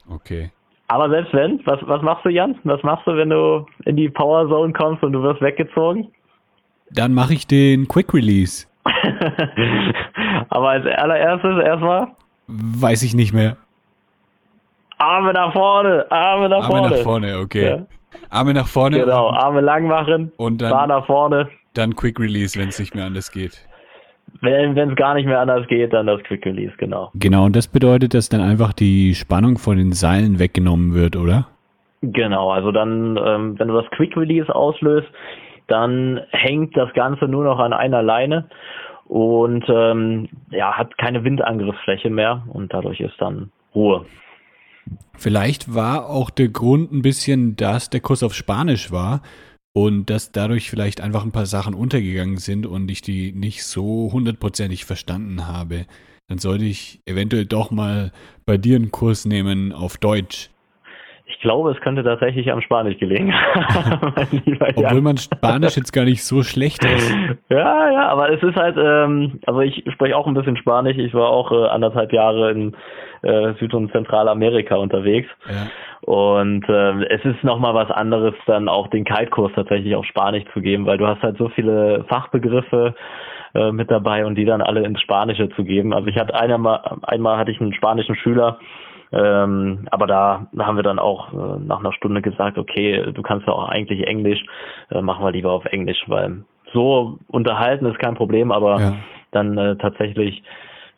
[SPEAKER 1] Okay.
[SPEAKER 2] Aber selbst wenn, was, was machst du, Jan? Was machst du, wenn du in die Power Zone kommst und du wirst weggezogen?
[SPEAKER 1] Dann mache ich den Quick Release.
[SPEAKER 2] Aber als allererstes erstmal?
[SPEAKER 1] Weiß ich nicht mehr.
[SPEAKER 2] Arme nach vorne, Arme nach
[SPEAKER 1] Arme
[SPEAKER 2] vorne.
[SPEAKER 1] nach vorne, okay.
[SPEAKER 2] Ja.
[SPEAKER 1] Arme nach vorne.
[SPEAKER 2] Genau, Arme lang machen,
[SPEAKER 1] Und dann-
[SPEAKER 2] nach vorne.
[SPEAKER 1] Dann Quick Release, wenn es nicht mehr anders geht.
[SPEAKER 2] Wenn es gar nicht mehr anders geht, dann das Quick Release, genau.
[SPEAKER 1] Genau, und das bedeutet, dass dann einfach die Spannung von den Seilen weggenommen wird, oder?
[SPEAKER 2] Genau, also dann, ähm, wenn du das Quick Release auslöst, dann hängt das Ganze nur noch an einer Leine und ähm, ja, hat keine Windangriffsfläche mehr und dadurch ist dann Ruhe.
[SPEAKER 1] Vielleicht war auch der Grund ein bisschen, dass der Kurs auf Spanisch war und dass dadurch vielleicht einfach ein paar Sachen untergegangen sind und ich die nicht so hundertprozentig verstanden habe. Dann sollte ich eventuell doch mal bei dir einen Kurs nehmen auf Deutsch.
[SPEAKER 2] Ich glaube, es könnte tatsächlich am Spanisch gelegen haben.
[SPEAKER 1] Obwohl man Spanisch jetzt gar nicht so schlecht ist.
[SPEAKER 2] Ja, ja, aber es ist halt, ähm, also ich spreche auch ein bisschen Spanisch. Ich war auch äh, anderthalb Jahre in äh, Süd- und Zentralamerika unterwegs.
[SPEAKER 1] Ja.
[SPEAKER 2] Und ähm, es ist nochmal was anderes, dann auch den Kite-Kurs tatsächlich auf Spanisch zu geben, weil du hast halt so viele Fachbegriffe äh, mit dabei und die dann alle ins Spanische zu geben. Also ich hatte einmal, einmal hatte ich einen spanischen Schüler, ähm, aber da haben wir dann auch äh, nach einer Stunde gesagt, okay, du kannst ja auch eigentlich Englisch, äh, machen wir lieber auf Englisch, weil so unterhalten ist kein Problem, aber
[SPEAKER 1] Ja.
[SPEAKER 2] dann äh, tatsächlich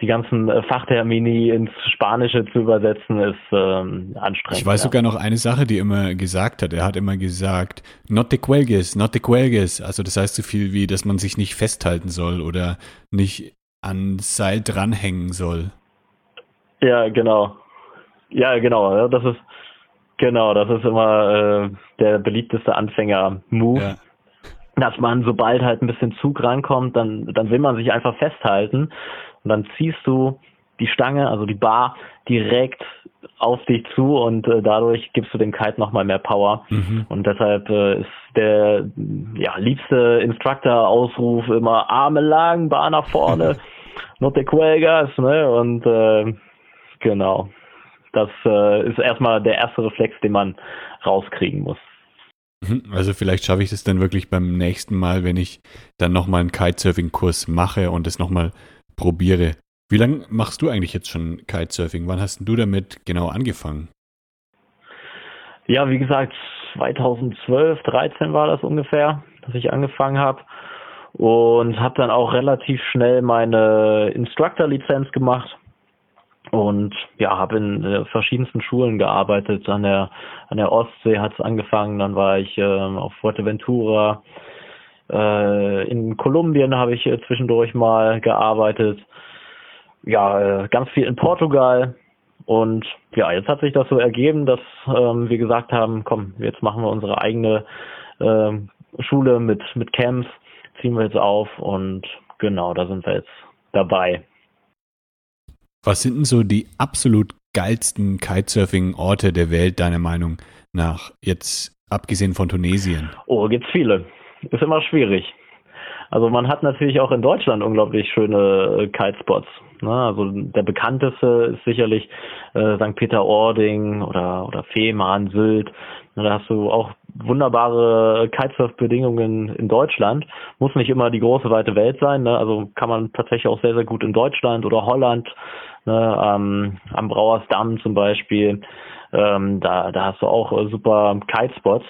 [SPEAKER 2] die ganzen äh, Fachtermini ins Spanische zu übersetzen, ist ähm, anstrengend.
[SPEAKER 1] Ich weiß
[SPEAKER 2] ja.
[SPEAKER 1] sogar noch eine Sache, die er immer gesagt hat. Er hat immer gesagt, not te cuelgues, not te cuelgues. Also das heißt so viel wie, dass man sich nicht festhalten soll oder nicht an Seil dranhängen soll.
[SPEAKER 2] Ja, genau. Ja, genau. ja, Das ist genau, das ist immer äh, der beliebteste Anfänger-Move.
[SPEAKER 1] Ja.
[SPEAKER 2] dass man, sobald halt ein bisschen Zug rankommt, dann, dann will man sich einfach festhalten und dann ziehst du die Stange, also die Bar, direkt auf dich zu und äh, dadurch gibst du dem Kite nochmal mehr Power.
[SPEAKER 1] Mhm.
[SPEAKER 2] Und deshalb äh, ist der ja, liebste Instructor-Ausruf immer Arme lang, Bar nach vorne, not the Cuelgas, ne? Und äh, genau. Das äh, ist erstmal der erste Reflex, den man rauskriegen muss.
[SPEAKER 1] Mhm. Also vielleicht schaffe ich das dann wirklich beim nächsten Mal, wenn ich dann nochmal einen Kitesurfing-Kurs mache und das nochmal probiere. Wie lange machst du eigentlich jetzt schon Kitesurfing? Wann hast du damit genau angefangen?
[SPEAKER 2] Ja, wie gesagt, 2012, 13 war das ungefähr, dass ich angefangen habe und habe dann auch relativ schnell meine Instructor-Lizenz gemacht und ja, habe in äh, verschiedensten Schulen gearbeitet. An der an der Ostsee hat es angefangen, dann war ich ähm, auf Fuerteventura. Äh, in Kolumbien habe ich äh, zwischendurch mal gearbeitet. Ja, äh, ganz viel in Portugal. Und ja, jetzt hat sich das so ergeben, dass ähm, wir gesagt haben, komm, jetzt machen wir unsere eigene ähm, Schule mit mit Camps, ziehen wir jetzt auf und genau, da sind wir jetzt dabei.
[SPEAKER 1] Was sind denn so die absolut geilsten Kitesurfing-Orte der Welt, deiner Meinung nach? Jetzt abgesehen von Tunesien.
[SPEAKER 2] Oh, gibt's viele. Ist immer schwierig. Also man hat natürlich auch in Deutschland unglaublich schöne äh, Kitespots. Ne? Also der bekannteste ist sicherlich äh, St. Peter-Ording oder oder Fehmarn, Sylt. Da hast du auch wunderbare Kitesurf-Bedingungen in Deutschland. Muss nicht immer die große weite Welt sein. Ne? Also kann man tatsächlich auch sehr, sehr gut in Deutschland oder Holland, ne? ähm, am Brauersdamm zum Beispiel. Ähm, da, da hast du auch äh, super Kitespots.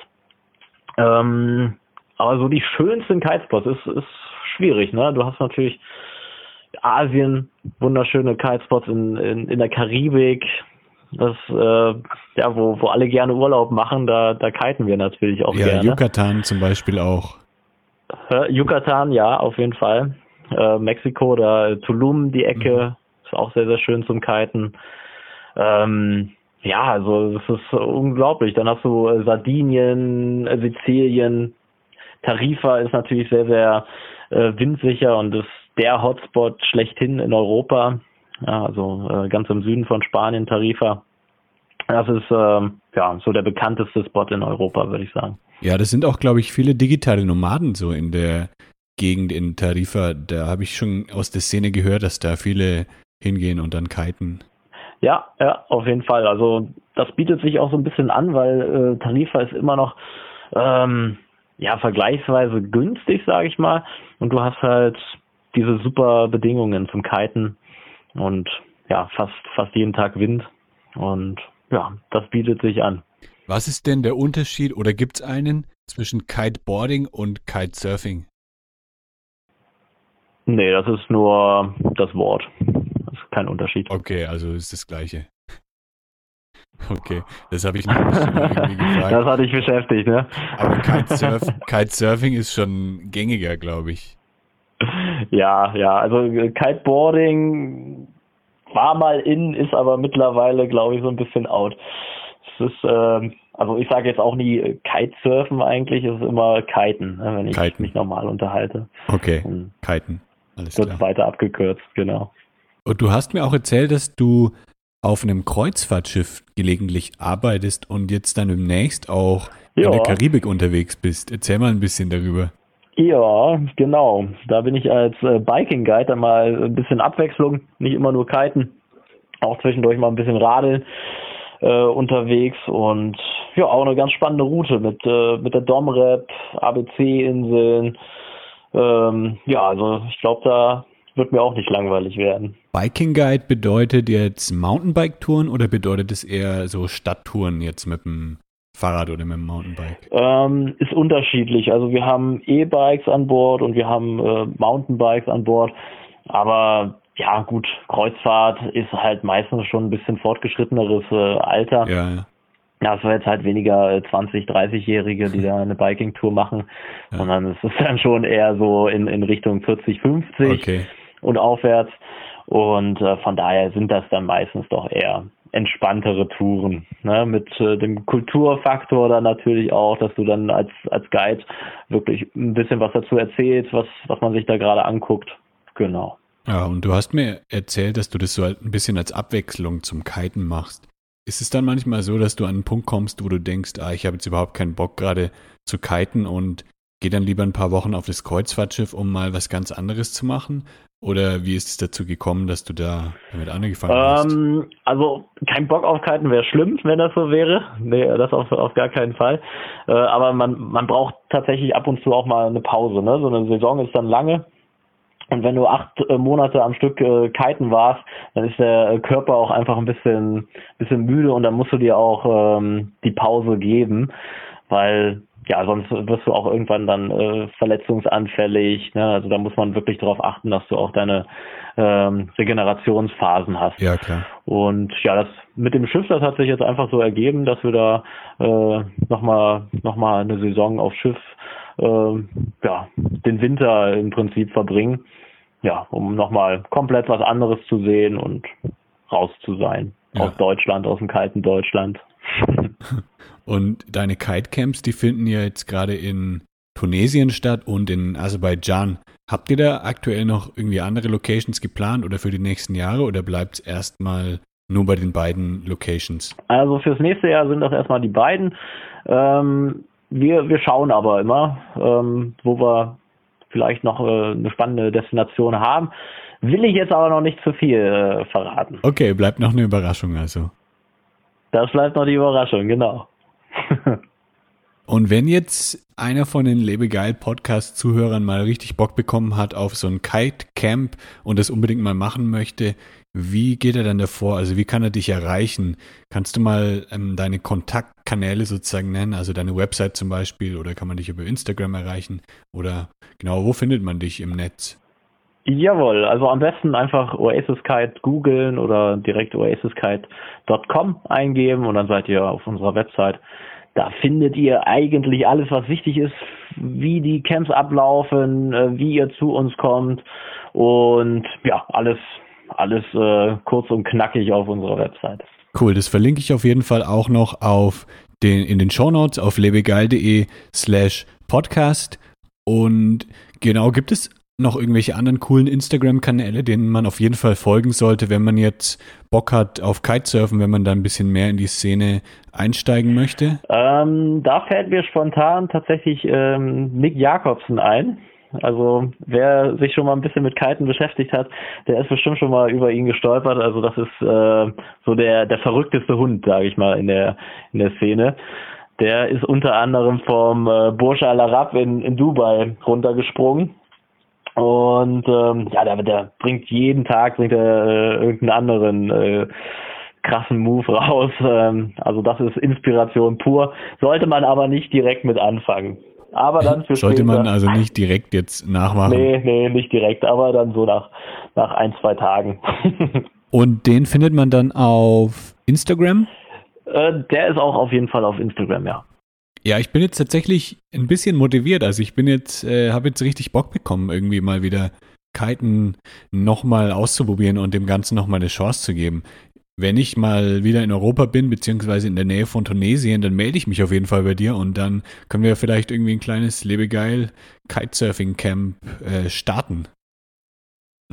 [SPEAKER 2] Ähm, aber so die schönsten Kitespots ist, ist schwierig. Ne? Du hast natürlich Asien, wunderschöne Kitespots in, in, in der Karibik, das, äh, ja, wo, wo alle gerne Urlaub machen, da, da kiten wir natürlich auch ja, gerne.
[SPEAKER 1] Yucatan zum Beispiel auch.
[SPEAKER 2] Äh, Yucatan, ja, auf jeden Fall. Äh, Mexiko, da Tulum, die Ecke, mhm. Ist auch sehr, sehr schön zum Kiten. Ähm, ja, also das ist unglaublich. Dann hast du äh, Sardinien, äh, Sizilien, Tarifa ist natürlich sehr, sehr äh, windsicher und ist der Hotspot schlechthin in Europa. Ja, also äh, ganz im Süden von Spanien, Tarifa. Das ist ähm, ja so der bekannteste Spot in Europa, würde ich sagen.
[SPEAKER 1] Ja, das sind auch, glaube ich, viele digitale Nomaden so in der Gegend in Tarifa. Da habe ich schon aus der Szene gehört, dass da viele hingehen und dann kiten.
[SPEAKER 2] Ja, ja, auf jeden Fall. Also das bietet sich auch so ein bisschen an, weil äh, Tarifa ist immer noch ähm, ja vergleichsweise günstig, sage ich mal. Und du hast halt diese super Bedingungen zum Kiten und ja, fast, fast jeden Tag Wind. Und ja, das bietet sich an.
[SPEAKER 1] Was ist denn der Unterschied oder gibt es einen zwischen Kiteboarding und Kitesurfing?
[SPEAKER 2] Nee, das ist nur das Wort. Kein Unterschied.
[SPEAKER 1] Okay, also ist das gleiche. Okay, das habe ich nicht irgendwie
[SPEAKER 2] gefragt. Das hatte ich beschäftigt, ne?
[SPEAKER 1] Aber Kitesurf, Kitesurfing ist schon gängiger, glaube ich.
[SPEAKER 2] Ja, ja, also Kiteboarding war mal in, ist aber mittlerweile, glaube ich, so ein bisschen out. Es ist, äh, also ich sage jetzt auch nie Kitesurfen eigentlich, es ist immer Kiten, ne, wenn ich Kiten. mich normal unterhalte.
[SPEAKER 1] Okay, Und Kiten,
[SPEAKER 2] alles wird klar. weiter abgekürzt, genau.
[SPEAKER 1] Und du hast mir auch erzählt, dass du auf einem Kreuzfahrtschiff gelegentlich arbeitest und jetzt dann demnächst auch ja. in der Karibik unterwegs bist. Erzähl mal ein bisschen darüber.
[SPEAKER 2] Ja, genau. Da bin ich als äh, Biking Guide dann mal ein bisschen Abwechslung, nicht immer nur kiten, auch zwischendurch mal ein bisschen radeln äh, unterwegs und ja, auch eine ganz spannende Route mit äh, mit der Domrep, ABC-Inseln. Ähm, ja, also ich glaube, da wird mir auch nicht langweilig werden.
[SPEAKER 1] Biking Guide bedeutet jetzt Mountainbike-Touren oder bedeutet es eher so Stadttouren jetzt mit dem Fahrrad oder mit dem Mountainbike?
[SPEAKER 2] Ähm, ist unterschiedlich. Also wir haben E-Bikes an Bord und wir haben äh, Mountainbikes an Bord. Aber ja, gut, Kreuzfahrt ist halt meistens schon ein bisschen fortgeschritteneres äh, Alter.
[SPEAKER 1] Ja, ja.
[SPEAKER 2] Ja, es war jetzt halt weniger 20, äh, 30-Jährige, die da eine Biking-Tour machen, ja. sondern es ist dann schon eher so in, in Richtung 40, 50 okay. Und aufwärts. Und äh, von daher sind das dann meistens doch eher entspanntere Touren. Ne? Mit äh, dem Kulturfaktor dann natürlich auch, dass du dann als, als Guide wirklich ein bisschen was dazu erzählst, was, was man sich da gerade anguckt. Genau.
[SPEAKER 1] Ja, und du hast mir erzählt, dass du das so ein bisschen als Abwechslung zum Kiten machst. Ist es dann manchmal so, dass du an einen Punkt kommst, wo du denkst, ah, ich habe jetzt überhaupt keinen Bock gerade zu kiten und geh dann lieber ein paar Wochen auf das Kreuzfahrtschiff, um mal was ganz anderes zu machen? Oder wie ist es dazu gekommen, dass du da damit angefangen hast?
[SPEAKER 2] Ähm, also kein Bock auf Kiten wäre schlimm, wenn das so wäre. Nee, das auf, auf gar keinen Fall. Äh, aber man, man braucht tatsächlich ab und zu auch mal eine Pause. Ne? So eine Saison ist dann lange. Und wenn du acht äh, Monate am Stück äh, kiten warst, dann ist der Körper auch einfach ein bisschen, bisschen müde und dann musst du dir auch ähm, die Pause geben, weil ja, sonst wirst du auch irgendwann dann äh, verletzungsanfällig. Ne? Also da muss man wirklich darauf achten, dass du auch deine ähm, Regenerationsphasen hast.
[SPEAKER 1] Ja, klar.
[SPEAKER 2] Und ja, das mit dem Schiff, das hat sich jetzt einfach so ergeben, dass wir da äh, nochmal noch mal eine Saison auf Schiff äh, ja, den Winter im Prinzip verbringen. Ja, um nochmal komplett was anderes zu sehen und raus zu sein. Ja. Aus Deutschland, aus dem kalten Deutschland.
[SPEAKER 1] Und deine Kitecamps, die finden ja jetzt gerade in Tunesien statt und in Aserbaidschan. Habt ihr da aktuell noch irgendwie andere Locations geplant oder für die nächsten Jahre oder bleibt es erstmal nur bei den beiden Locations?
[SPEAKER 2] Also fürs nächste Jahr sind das erstmal die beiden. Ähm, wir, wir schauen aber immer, ähm, wo wir vielleicht noch äh, eine spannende Destination haben. Will ich jetzt aber noch nicht zu viel äh, verraten.
[SPEAKER 1] Okay, bleibt noch eine Überraschung also.
[SPEAKER 2] Das bleibt noch die Überraschung, genau.
[SPEAKER 1] Und wenn jetzt einer von den Lebegeil Podcast Zuhörern mal richtig Bock bekommen hat auf so ein Kite Camp und das unbedingt mal machen möchte, wie geht er dann davor? Also wie kann er dich erreichen? Kannst du mal ähm, deine Kontaktkanäle sozusagen nennen, also deine Website zum Beispiel, oder kann man dich über Instagram erreichen? Oder genau, wo findet man dich im Netz?
[SPEAKER 2] Jawohl, also am besten einfach Oasis Kite googeln oder direkt oasiskite.com eingeben und dann seid ihr auf unserer Website. Da findet ihr eigentlich alles, was wichtig ist, wie die Camps ablaufen, äh, wie ihr zu uns kommt und ja, alles, alles äh, kurz und knackig auf unserer Website.
[SPEAKER 1] Cool, das verlinke ich auf jeden Fall auch noch auf den, in den Shownotes auf lebegeil.de slash podcast. Und genau, gibt es noch irgendwelche anderen coolen Instagram-Kanäle, denen man auf jeden Fall folgen sollte, wenn man jetzt Bock hat auf Kitesurfen, wenn man da ein bisschen mehr in die Szene einsteigen möchte?
[SPEAKER 2] Ähm, da fällt mir spontan tatsächlich ähm, Nick Jakobsen ein. Also wer sich schon mal ein bisschen mit Kiten beschäftigt hat, der ist bestimmt schon mal über ihn gestolpert. Also das ist äh, so der der verrückteste Hund, sage ich mal, in der in der Szene. Der ist unter anderem vom äh, Burj Al Arab in, in Dubai runtergesprungen und ähm, ja, der, der bringt jeden Tag bringt er äh, irgendeinen anderen äh, krassen Move raus. Ähm, also das ist Inspiration pur. Sollte man aber nicht direkt mit anfangen. Aber dann für
[SPEAKER 1] Sollte
[SPEAKER 2] später,
[SPEAKER 1] man also nicht direkt jetzt nachmachen.
[SPEAKER 2] Nee, nee, nicht direkt, aber dann so nach, nach ein, zwei Tagen.
[SPEAKER 1] Und den findet man dann auf Instagram?
[SPEAKER 2] äh, der ist auch auf jeden Fall auf Instagram, ja.
[SPEAKER 1] Ja, ich bin jetzt tatsächlich ein bisschen motiviert. Also ich bin jetzt, äh, habe jetzt richtig Bock bekommen, irgendwie mal wieder Kiten nochmal auszuprobieren und dem Ganzen nochmal eine Chance zu geben. Wenn ich mal wieder in Europa bin, beziehungsweise in der Nähe von Tunesien, dann melde ich mich auf jeden Fall bei dir und dann können wir vielleicht irgendwie ein kleines Lebegeil Kitesurfing Camp äh, starten.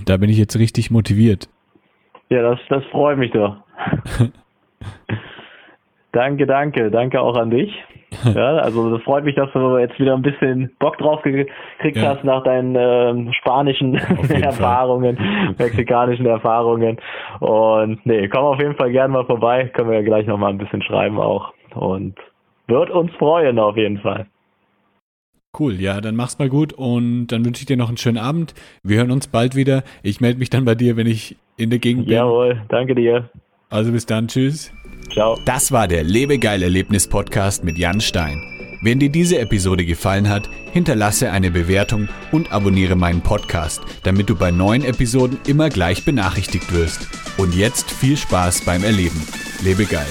[SPEAKER 1] Da bin ich jetzt richtig motiviert.
[SPEAKER 2] Ja, das, das freut mich doch. danke, danke. Danke auch an dich. Ja, also das freut mich, dass du jetzt wieder ein bisschen Bock drauf gekriegt
[SPEAKER 1] Ja.
[SPEAKER 2] hast nach deinen ähm, spanischen Erfahrungen, mexikanischen Erfahrungen. Und nee, komm auf jeden Fall gerne mal vorbei. Können wir ja gleich noch mal ein bisschen schreiben auch. Und wird uns freuen auf jeden Fall.
[SPEAKER 1] Cool, ja, dann mach's mal gut und dann wünsche ich dir noch einen schönen Abend. Wir hören uns bald wieder. Ich melde mich dann bei dir, wenn ich in der Gegend bin.
[SPEAKER 2] Jawohl, danke dir.
[SPEAKER 1] Also bis dann, tschüss.
[SPEAKER 2] Ciao.
[SPEAKER 1] Das war der Lebegeil Erlebnis Podcast mit Jan Stein. Wenn dir diese Episode gefallen hat, hinterlasse eine Bewertung und abonniere meinen Podcast, damit du bei neuen Episoden immer gleich benachrichtigt wirst. Und jetzt viel Spaß beim Erleben. Lebe geil.